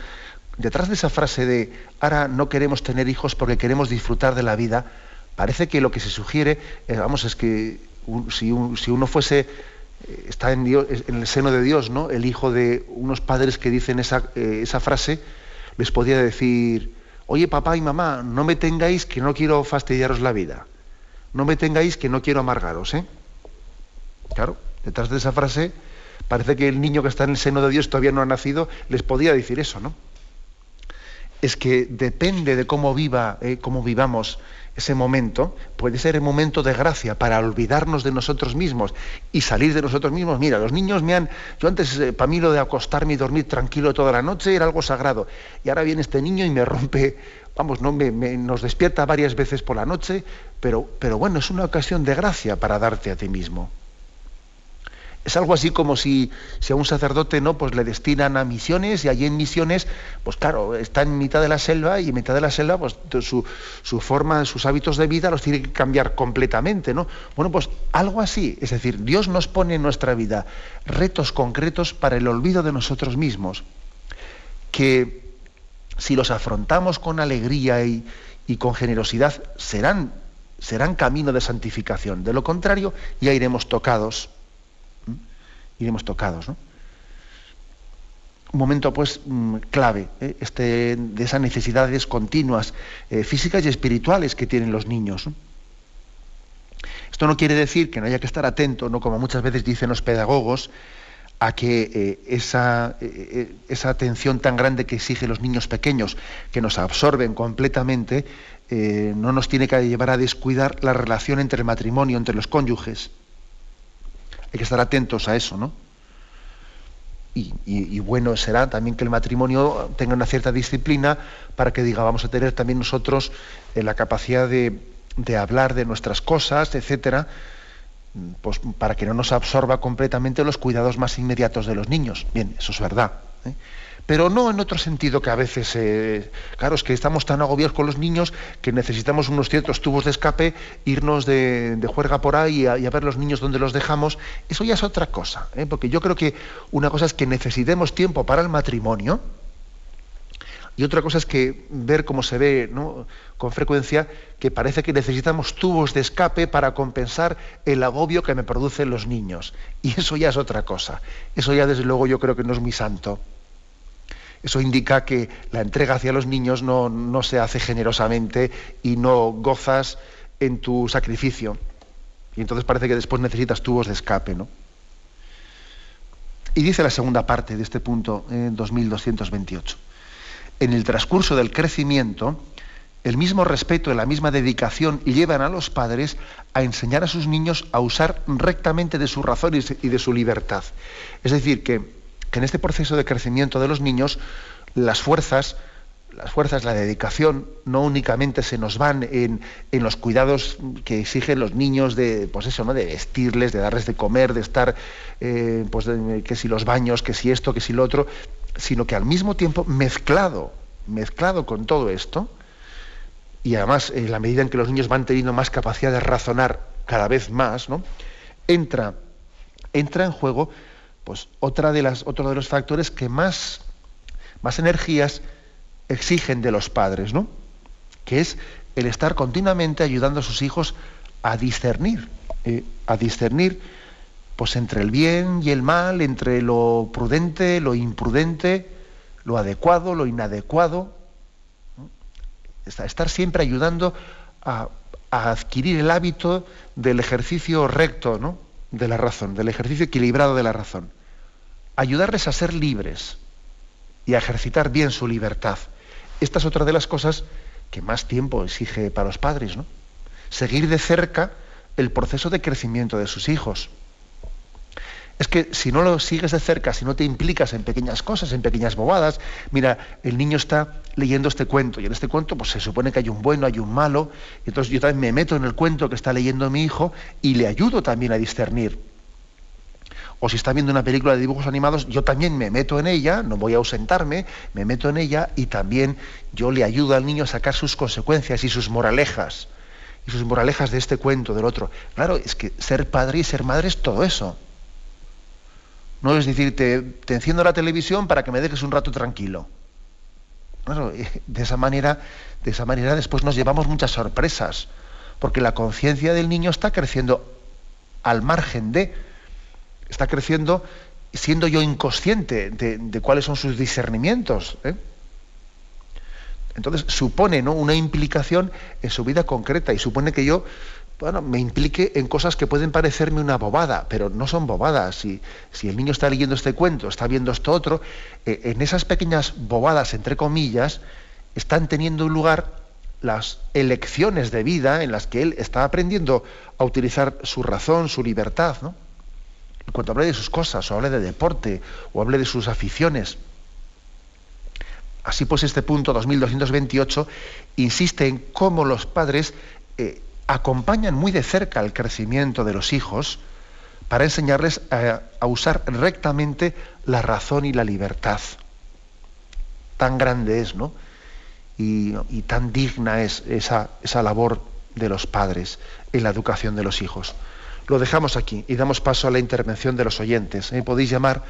detrás de esa frase de ahora no queremos tener hijos porque queremos disfrutar de la vida, parece que lo que se sugiere, eh, vamos, es que si, uno fuese, eh, está en, Dios, en, el seno de Dios, ¿no? El hijo de unos padres que dicen esa, eh, esa frase, les podría decir, oye papá y mamá, no me tengáis que no quiero fastidiaros la vida, no me tengáis que no quiero amargaros, ¿eh? Claro, Detrás de esa frase parece que el niño que está en el seno de Dios todavía no ha nacido, les podía decir eso, ¿no? Es que depende de cómo viva, eh, cómo vivamos ese momento, puede ser el momento de gracia para olvidarnos de nosotros mismos y salir de nosotros mismos. Mira, los niños me han. Yo antes, eh, para mí, lo de acostarme y dormir tranquilo toda la noche era algo sagrado. Y ahora viene este niño y me <laughs> rompe. Vamos, no me, nos despierta varias veces por la noche, pero, pero bueno, es una ocasión de gracia para darte a ti mismo. Es algo así como si, si, a un sacerdote no, pues le destinan a misiones y allí en misiones, pues claro, está en mitad de la selva y en mitad de la selva, pues su, su, forma, sus hábitos de vida los tiene que cambiar completamente, ¿no? Bueno, pues algo así, es decir, Dios nos pone en nuestra vida retos concretos para el olvido de nosotros mismos, que si los afrontamos con alegría y, con generosidad, serán, serán camino de santificación. De lo contrario, ya iremos tocados iremos tocados. ¿no? Un momento pues mm, clave ¿eh? este, de esas necesidades continuas eh, físicas y espirituales que tienen los niños. Esto no quiere decir que no haya que estar atento, ¿no? como muchas veces dicen los pedagogos, a que eh, esa, esa, atención tan grande que exigen los niños pequeños, que nos absorben completamente, no nos tiene que llevar a descuidar la relación entre el matrimonio, entre los cónyuges. Hay que estar atentos a eso, ¿no? Y, bueno será también que el matrimonio tenga una cierta disciplina para que diga, vamos a tener también nosotros eh, la capacidad de, hablar de nuestras cosas, etcétera, pues para que no nos absorba completamente los cuidados más inmediatos de los niños. Bien, eso es verdad. ¿eh? pero no en otro sentido que a veces, eh, claro, es que estamos tan agobiados con los niños que necesitamos unos ciertos tubos de escape, irnos de, juerga por ahí y a, ver los niños donde los dejamos, eso ya es otra cosa, ¿eh? porque yo creo que una cosa es que necesitemos tiempo para el matrimonio, y otra cosa es que ver cómo se ve con frecuencia que parece que necesitamos tubos de escape para compensar el agobio que me producen los niños. Y eso ya es otra cosa. Eso ya desde luego yo creo que no es muy santo. Eso indica que la entrega hacia los niños no, se hace generosamente y no gozas en tu sacrificio. Y entonces parece que después necesitas tubos de escape, ¿no? Y dice la segunda parte de este punto, en 2228. En el transcurso del crecimiento, el mismo respeto y la misma dedicación llevan a los padres a enseñar a sus niños a usar rectamente de sus razones y de su libertad. Es decir, que que en este proceso de crecimiento de los niños las fuerzas, las fuerzas, la dedicación, no únicamente se nos van en, los cuidados que exigen los niños de, pues eso, ¿no? de vestirles, de darles de comer, de estar, eh, pues que si los baños, que si esto, que si lo otro, sino que al mismo tiempo mezclado, mezclado con todo esto, y además en la medida en que los niños van teniendo más capacidad de razonar cada vez más, ¿no? entra, entra en juego pues, otra de las, otro de los factores que más, más energías exigen de los padres, ¿no? que es el estar continuamente ayudando a sus hijos a discernir, eh, a discernir pues entre el bien y el mal, entre lo prudente, lo imprudente, lo adecuado, lo inadecuado. Estar siempre ayudando a, adquirir el hábito del ejercicio recto ¿no? de la razón, del ejercicio equilibrado de la razón. Ayudarles a ser libres y a ejercitar bien su libertad. Esta es otra de las cosas que más tiempo exige para los padres, ¿no? Seguir de cerca el proceso de crecimiento de sus hijos. Es que si no lo sigues de cerca, si no te implicas en pequeñas cosas, en pequeñas bobadas, mira, el niño está leyendo este cuento y en este cuento pues se supone que hay un bueno, hay un malo, y entonces yo también me meto en el cuento que está leyendo mi hijo y le ayudo también a discernir. O si está viendo una película de dibujos animados, yo también me meto en ella, no voy a ausentarme, me meto en ella y también yo le ayudo al niño a sacar sus consecuencias y sus moralejas. Y sus moralejas de este cuento, del otro. Claro, es que ser padre y ser madre es todo eso. No es decir, te, enciendo la televisión para que me dejes un rato tranquilo. <laughs> de esa manera, de esa manera después nos llevamos muchas sorpresas, porque la conciencia del niño está creciendo al margen de, está creciendo siendo yo inconsciente de, cuáles son sus discernimientos. ¿eh? Entonces supone ¿no? una implicación en su vida concreta y supone que yo bueno, me implique en cosas que pueden parecerme una bobada, pero no son bobadas. Si, si el niño está leyendo este cuento, está viendo esto otro, eh, en esas pequeñas bobadas, entre comillas, están teniendo lugar las elecciones de vida en las que él está aprendiendo a utilizar su razón, su libertad. ¿no? Y cuando hable de sus cosas, o hable de deporte, o hable de sus aficiones. Así pues, este punto 2228 insiste en cómo los padres eh, acompañan muy de cerca el crecimiento de los hijos para enseñarles a, usar rectamente la razón y la libertad. Tan grande es, ¿no? Y, tan digna es esa, esa labor de los padres en la educación de los hijos. Lo dejamos aquí y damos paso a la intervención de los oyentes. Podéis llamar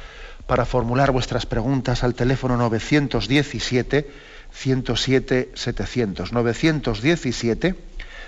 para formular vuestras preguntas al teléfono 917 107 700. 917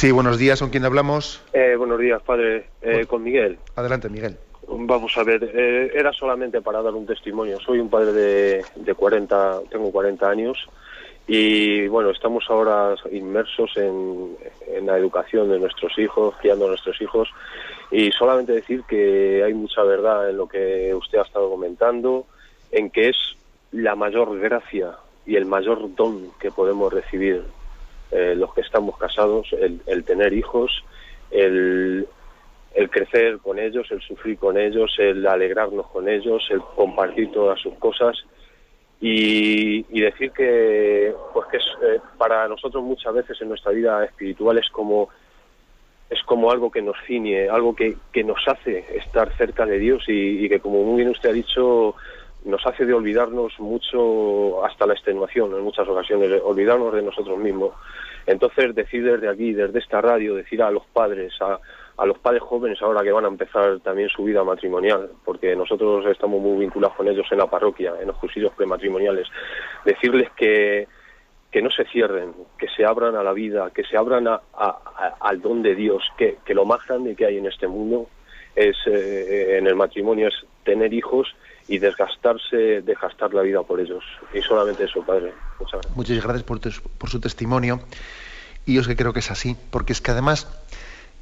Sí, buenos días, ¿con quién hablamos? Eh, buenos días, padre, eh, con Miguel. Adelante, Miguel. Vamos a ver, eh, era solamente para dar un testimonio. Soy un padre de, de 40, tengo 40 años y bueno, estamos ahora inmersos en, en, la educación de nuestros hijos, criando a nuestros hijos y solamente decir que hay mucha verdad en lo que usted ha estado comentando, en que es la mayor gracia y el mayor don que podemos recibir eh, los que estamos casados, el, tener hijos, el, el, crecer con ellos, el sufrir con ellos, el alegrarnos con ellos, el compartir todas sus cosas. y, decir que pues que es, eh, para nosotros muchas veces en nuestra vida espiritual es como es como algo que nos ciñe, algo que, que nos hace estar cerca de Dios y, que como muy bien usted ha dicho nos hace de olvidarnos mucho hasta la extenuación en muchas ocasiones, olvidarnos de nosotros mismos. Entonces decir desde aquí, desde esta radio, decir a los padres, a, a los padres jóvenes ahora que van a empezar también su vida matrimonial, porque nosotros estamos muy vinculados con ellos en la parroquia, en los cursillos prematrimoniales, decirles que, que no se cierren, que se abran a la vida, que se abran a, al don de Dios, que, que, lo más grande que hay en este mundo es eh, en el matrimonio es tener hijos y desgastarse, desgastar la vida por ellos. Y solamente eso, Padre. Muchas gracias. Por, su testimonio. Y yo es que creo que es así, porque es que además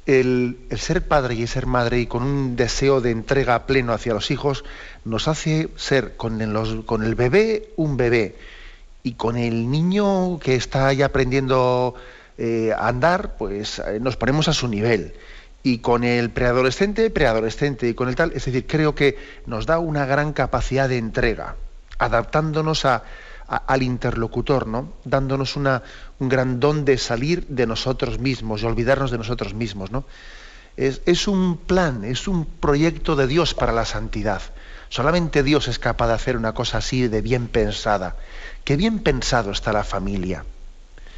el, ser padre y ser madre y con un deseo de entrega pleno hacia los hijos nos hace ser con el, con el bebé un bebé y con el niño que está ya aprendiendo eh, a andar, pues eh, nos ponemos a su nivel. Y con el preadolescente, preadolescente, y con el tal, es decir, creo que nos da una gran capacidad de entrega, adaptándonos a, al interlocutor, ¿no? dándonos una, un gran don de salir de nosotros mismos y olvidarnos de nosotros mismos. ¿no? Es, es, un plan, es un proyecto de Dios para la santidad. Solamente Dios es capaz de hacer una cosa así de bien pensada. Qué bien pensado está la familia.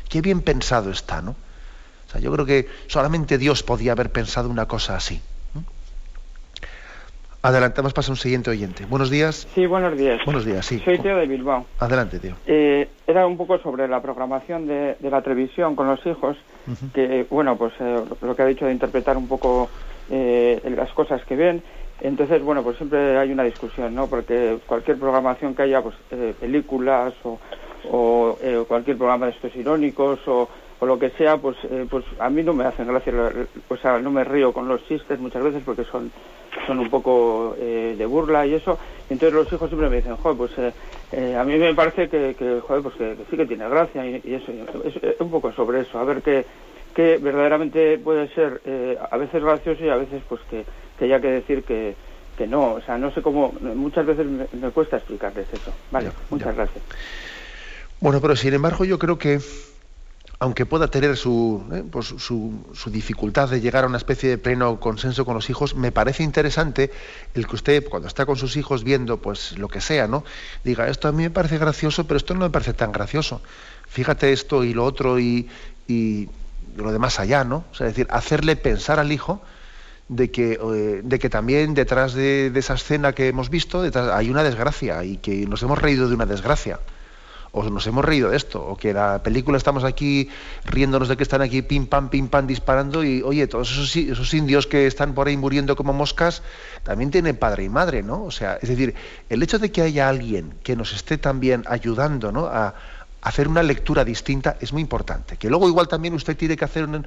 Qué bien pensado está, ¿no? O sea, yo creo que solamente Dios podía haber pensado una cosa así. Adelantamos para un siguiente oyente. Buenos días. Sí, buenos días. Buenos días, sí. Soy Tío de Bilbao. Adelante, tío. Eh, era un poco sobre la programación de, la televisión con los hijos, que, bueno, pues eh, lo que ha dicho de interpretar un poco eh, las cosas que ven. Entonces, bueno, pues siempre hay una discusión, ¿no? Porque cualquier programación que haya, pues películas o, o cualquier programa de estos irónicos o, o lo que sea, pues, pues a mí no me hacen gracia, o sea, no me río con los chistes muchas veces porque son son un poco eh, de burla y eso. entonces los hijos siempre me dicen, joder, pues eh, eh, a mí me parece que, joder, pues que, sí que tiene gracia y, eso. Es, un poco sobre eso, a ver qué, qué verdaderamente puede ser a veces gracioso y a veces pues que, que haya que decir que, que no. O sea, no sé cómo, muchas veces me, cuesta explicarles eso. Vale, muchas gracias. Bueno, pero sin embargo yo creo que aunque pueda tener su, eh, pues, su, dificultad de llegar a una especie de pleno consenso con los hijos, me parece interesante el que usted, cuando está con sus hijos viendo pues lo que sea, ¿no? Diga, esto a mí me parece gracioso, pero esto no me parece tan gracioso. Fíjate esto y lo otro y, y lo demás allá, ¿no? O sea, es decir, hacerle pensar al hijo de que, eh, de que también detrás de, de, esa escena que hemos visto detrás, hay una desgracia y que nos hemos reído de una desgracia o nos hemos reído de esto, o que la película estamos aquí riéndonos de que están aquí pim pam, pim pam disparando y oye, todos esos, esos indios que están por ahí muriendo como moscas también tienen padre y madre, ¿no? O sea, es decir, el hecho de que haya alguien que nos esté también ayudando ¿no? a, hacer una lectura distinta es muy importante. Que luego igual también usted tiene que hacer un,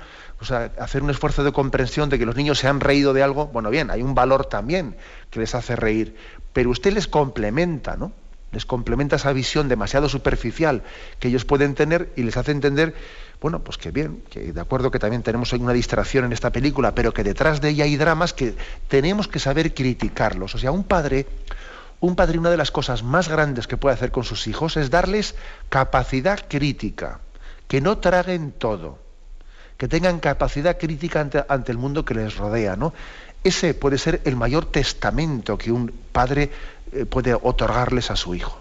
hacer un esfuerzo de comprensión de que los niños se han reído de algo. Bueno, bien, hay un valor también que les hace reír, pero usted les complementa, ¿no? Les complementa esa visión demasiado superficial que ellos pueden tener y les hace entender, bueno, pues que bien, que de acuerdo que también tenemos una distracción en esta película, pero que detrás de ella hay dramas que tenemos que saber criticarlos. O sea, un padre, un padre, una de las cosas más grandes que puede hacer con sus hijos es darles capacidad crítica, que no traguen todo, que tengan capacidad crítica ante, ante el mundo que les rodea, ¿no? Ese puede ser el mayor testamento que un padre puede otorgarles a su hijo.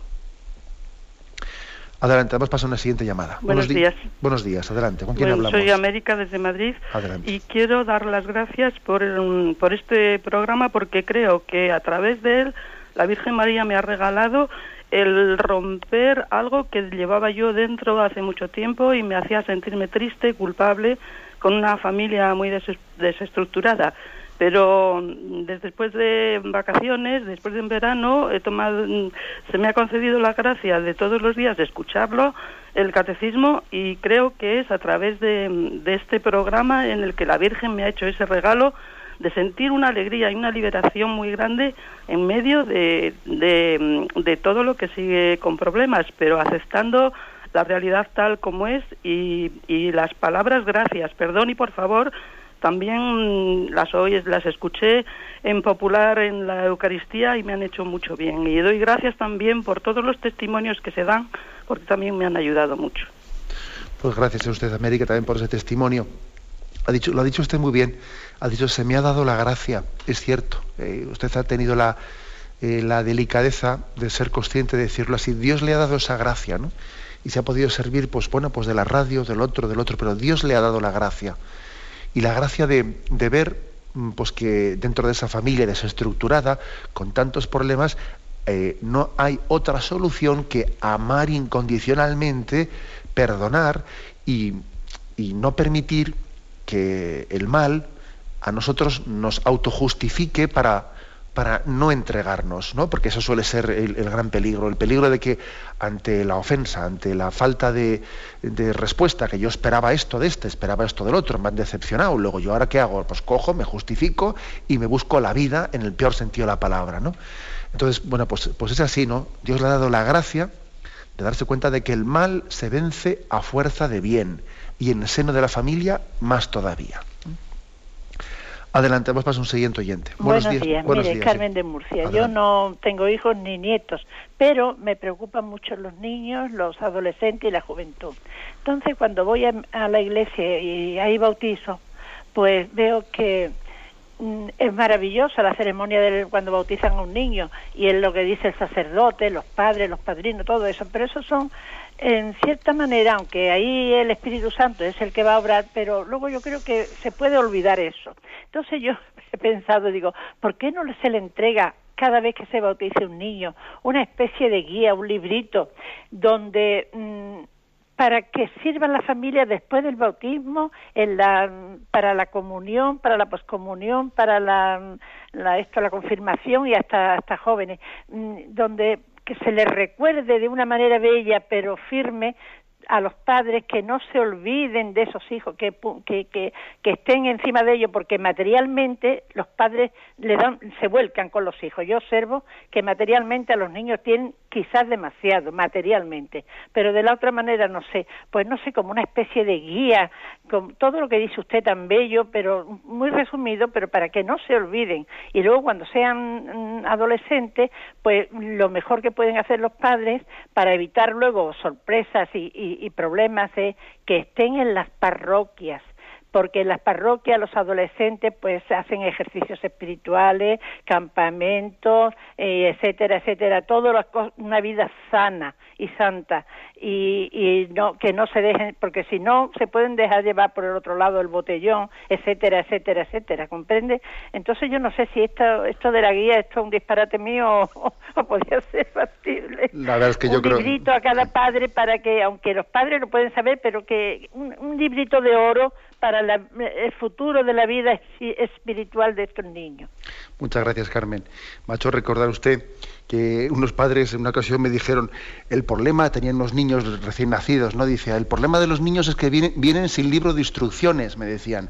Adelante, vamos a pasar a una siguiente llamada. Buenos, días. Buenos días, adelante. ¿Con quién hablamos? Soy América desde Madrid adelante. y quiero dar las gracias por, por este programa porque creo que a través de él la Virgen María me ha regalado el romper algo que llevaba yo dentro hace mucho tiempo y me hacía sentirme triste, culpable, con una familia muy desestructurada pero mm, después de vacaciones, después de un verano, he tomado, mm, se me ha concedido la gracia de todos los días de escucharlo, el catecismo, y creo que es a través de, mm, este programa en el que la Virgen me ha hecho ese regalo de sentir una alegría y una liberación muy grande en medio de, de todo lo que sigue con problemas, pero aceptando la realidad tal como es y, y las palabras gracias, perdón y por favor también las oí, las escuché en popular en la Eucaristía y me han hecho mucho bien. Y doy gracias también por todos los testimonios que se dan, porque también me han ayudado mucho. Pues gracias a usted, América, también por ese testimonio. Ha dicho, lo ha dicho usted muy bien. Ha dicho, se me ha dado la gracia. Es cierto. Eh, usted ha tenido la, eh, la delicadeza de ser consciente de decirlo así. Dios le ha dado esa gracia, ¿no? Y se ha podido servir, pues bueno, pues de la radio, del otro, del otro, pero Dios le ha dado la gracia. Y la gracia de, de ver, mm, pues que dentro de esa familia desestructurada, con tantos problemas, eh, no hay otra solución que amar incondicionalmente, perdonar y, y no permitir que el mal a nosotros nos autojustifique para, para no entregarnos, ¿no? Porque eso suele ser el, gran peligro, el peligro de que ante la ofensa, ante la falta de, respuesta, que yo esperaba esto de este, esperaba esto del otro, me han decepcionado, luego yo ahora qué hago, pues cojo, me justifico y me busco la vida en el peor sentido de la palabra, ¿no? Entonces, bueno, pues, pues es así, ¿no? Dios le ha dado la gracia de darse cuenta de que el mal se vence a fuerza de bien y en el seno de la familia más todavía. Adelante, vamos para un siguiente oyente. Buenos, días. Mire, Carmen de Murcia. Yo no tengo hijos ni nietos, pero me preocupan mucho los niños, los adolescentes y la juventud. Entonces, cuando voy a, la iglesia y hay bautizo, pues veo que mm, es maravillosa la ceremonia de cuando bautizan a un niño y es lo que dice el sacerdote, los padres, los padrinos, todo eso, pero eso son en cierta manera, aunque ahí el Espíritu Santo es el que va a obrar, pero luego yo creo que se puede olvidar eso. Entonces yo <laughs> he pensado, digo, ¿por qué no se le entrega cada vez que se bautice un niño una especie de guía, un librito, donde mm, para que sirva la familia después del bautismo, en la, para la comunión, para la poscomunión, para la, la, esto, la confirmación y hasta, hasta jóvenes, mm, donde que se les recuerde de una manera bella pero firme a los padres que no se olviden de esos hijos, que, que, que, que, estén encima de ellos, porque materialmente los padres le dan, se vuelcan con los hijos. Yo observo que materialmente a los niños tienen quizás demasiado, materialmente, pero de la otra manera no sé, pues no sé, como una especie de guía, con todo lo que dice usted tan bello, pero muy resumido, pero para que no se olviden. Y luego cuando sean mm, adolescentes, pues lo mejor que pueden hacer los padres para evitar luego sorpresas y y, problemas es que estén en las parroquias, porque en las parroquias los adolescentes pues hacen ejercicios espirituales, campamentos, eh, etcétera, etcétera, todo una vida sana y santa. Y, y, no que no se dejen porque si no se pueden dejar llevar por el otro lado el botellón etcétera etcétera etcétera comprende entonces yo no sé si esto esto de la guía esto es un disparate mío o, podría <laughs> ser factible. La verdad es que yo un librito a cada padre para que aunque los padres lo pueden saber pero que un, un librito de oro para el futuro de la vida espiritual de estos niños. Muchas gracias, Carmen. Hecho recordar usted que unos padres en una ocasión me dijeron, el problema, tenían unos niños recién nacidos, ¿no? Dice, el problema de los niños es que vienen, vienen sin libro de instrucciones, me decían.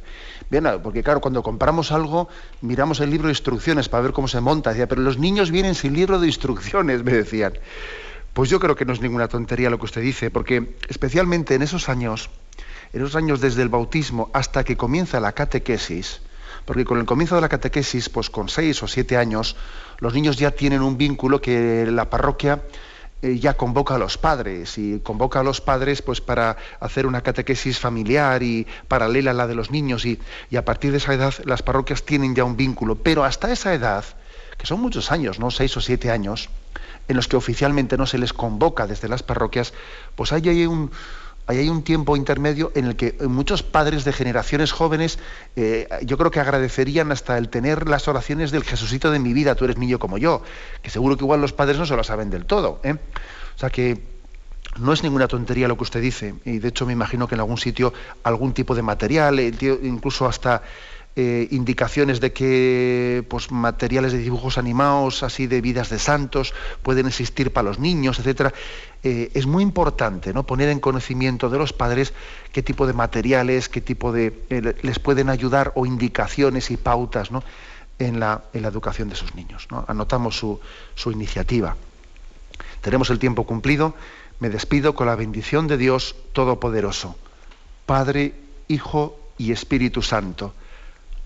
Bien, porque claro, cuando compramos algo, miramos el libro de instrucciones para ver cómo se monta. Decía, pero los niños vienen sin libro de instrucciones, me decían. Pues yo creo que no es ninguna tontería lo que usted dice, porque especialmente en esos años, en esos años desde el bautismo hasta que comienza la catequesis, porque con el comienzo de la catequesis, pues con seis o siete años, los niños ya tienen un vínculo que la parroquia eh, ya convoca a los padres y convoca a los padres pues para hacer una catequesis familiar y paralela a la de los niños y, y a partir de esa edad las parroquias tienen ya un vínculo, pero hasta esa edad, que son muchos años, ¿no? Seis o siete años, en los que oficialmente no se les convoca desde las parroquias, pues hay un, Ahí hay un tiempo intermedio en el que muchos padres de generaciones jóvenes eh, yo creo que agradecerían hasta el tener las oraciones del Jesucito de mi vida, tú eres niño como yo, que seguro que igual los padres no se lo saben del todo. ¿eh? O sea que no es ninguna tontería lo que usted dice, y de hecho me imagino que en algún sitio algún tipo de material, incluso hasta eh, indicaciones de que pues, materiales de dibujos animados, así de vidas de santos, pueden existir para los niños, etcétera. Eh, es muy importante ¿no? poner en conocimiento de los padres qué tipo de materiales, qué tipo de eh, les pueden ayudar o indicaciones y pautas ¿no? en, la, en, la, educación de sus niños. ¿no? Anotamos su, su iniciativa. Tenemos el tiempo cumplido. Me despido con la bendición de Dios Todopoderoso, Padre, Hijo y Espíritu Santo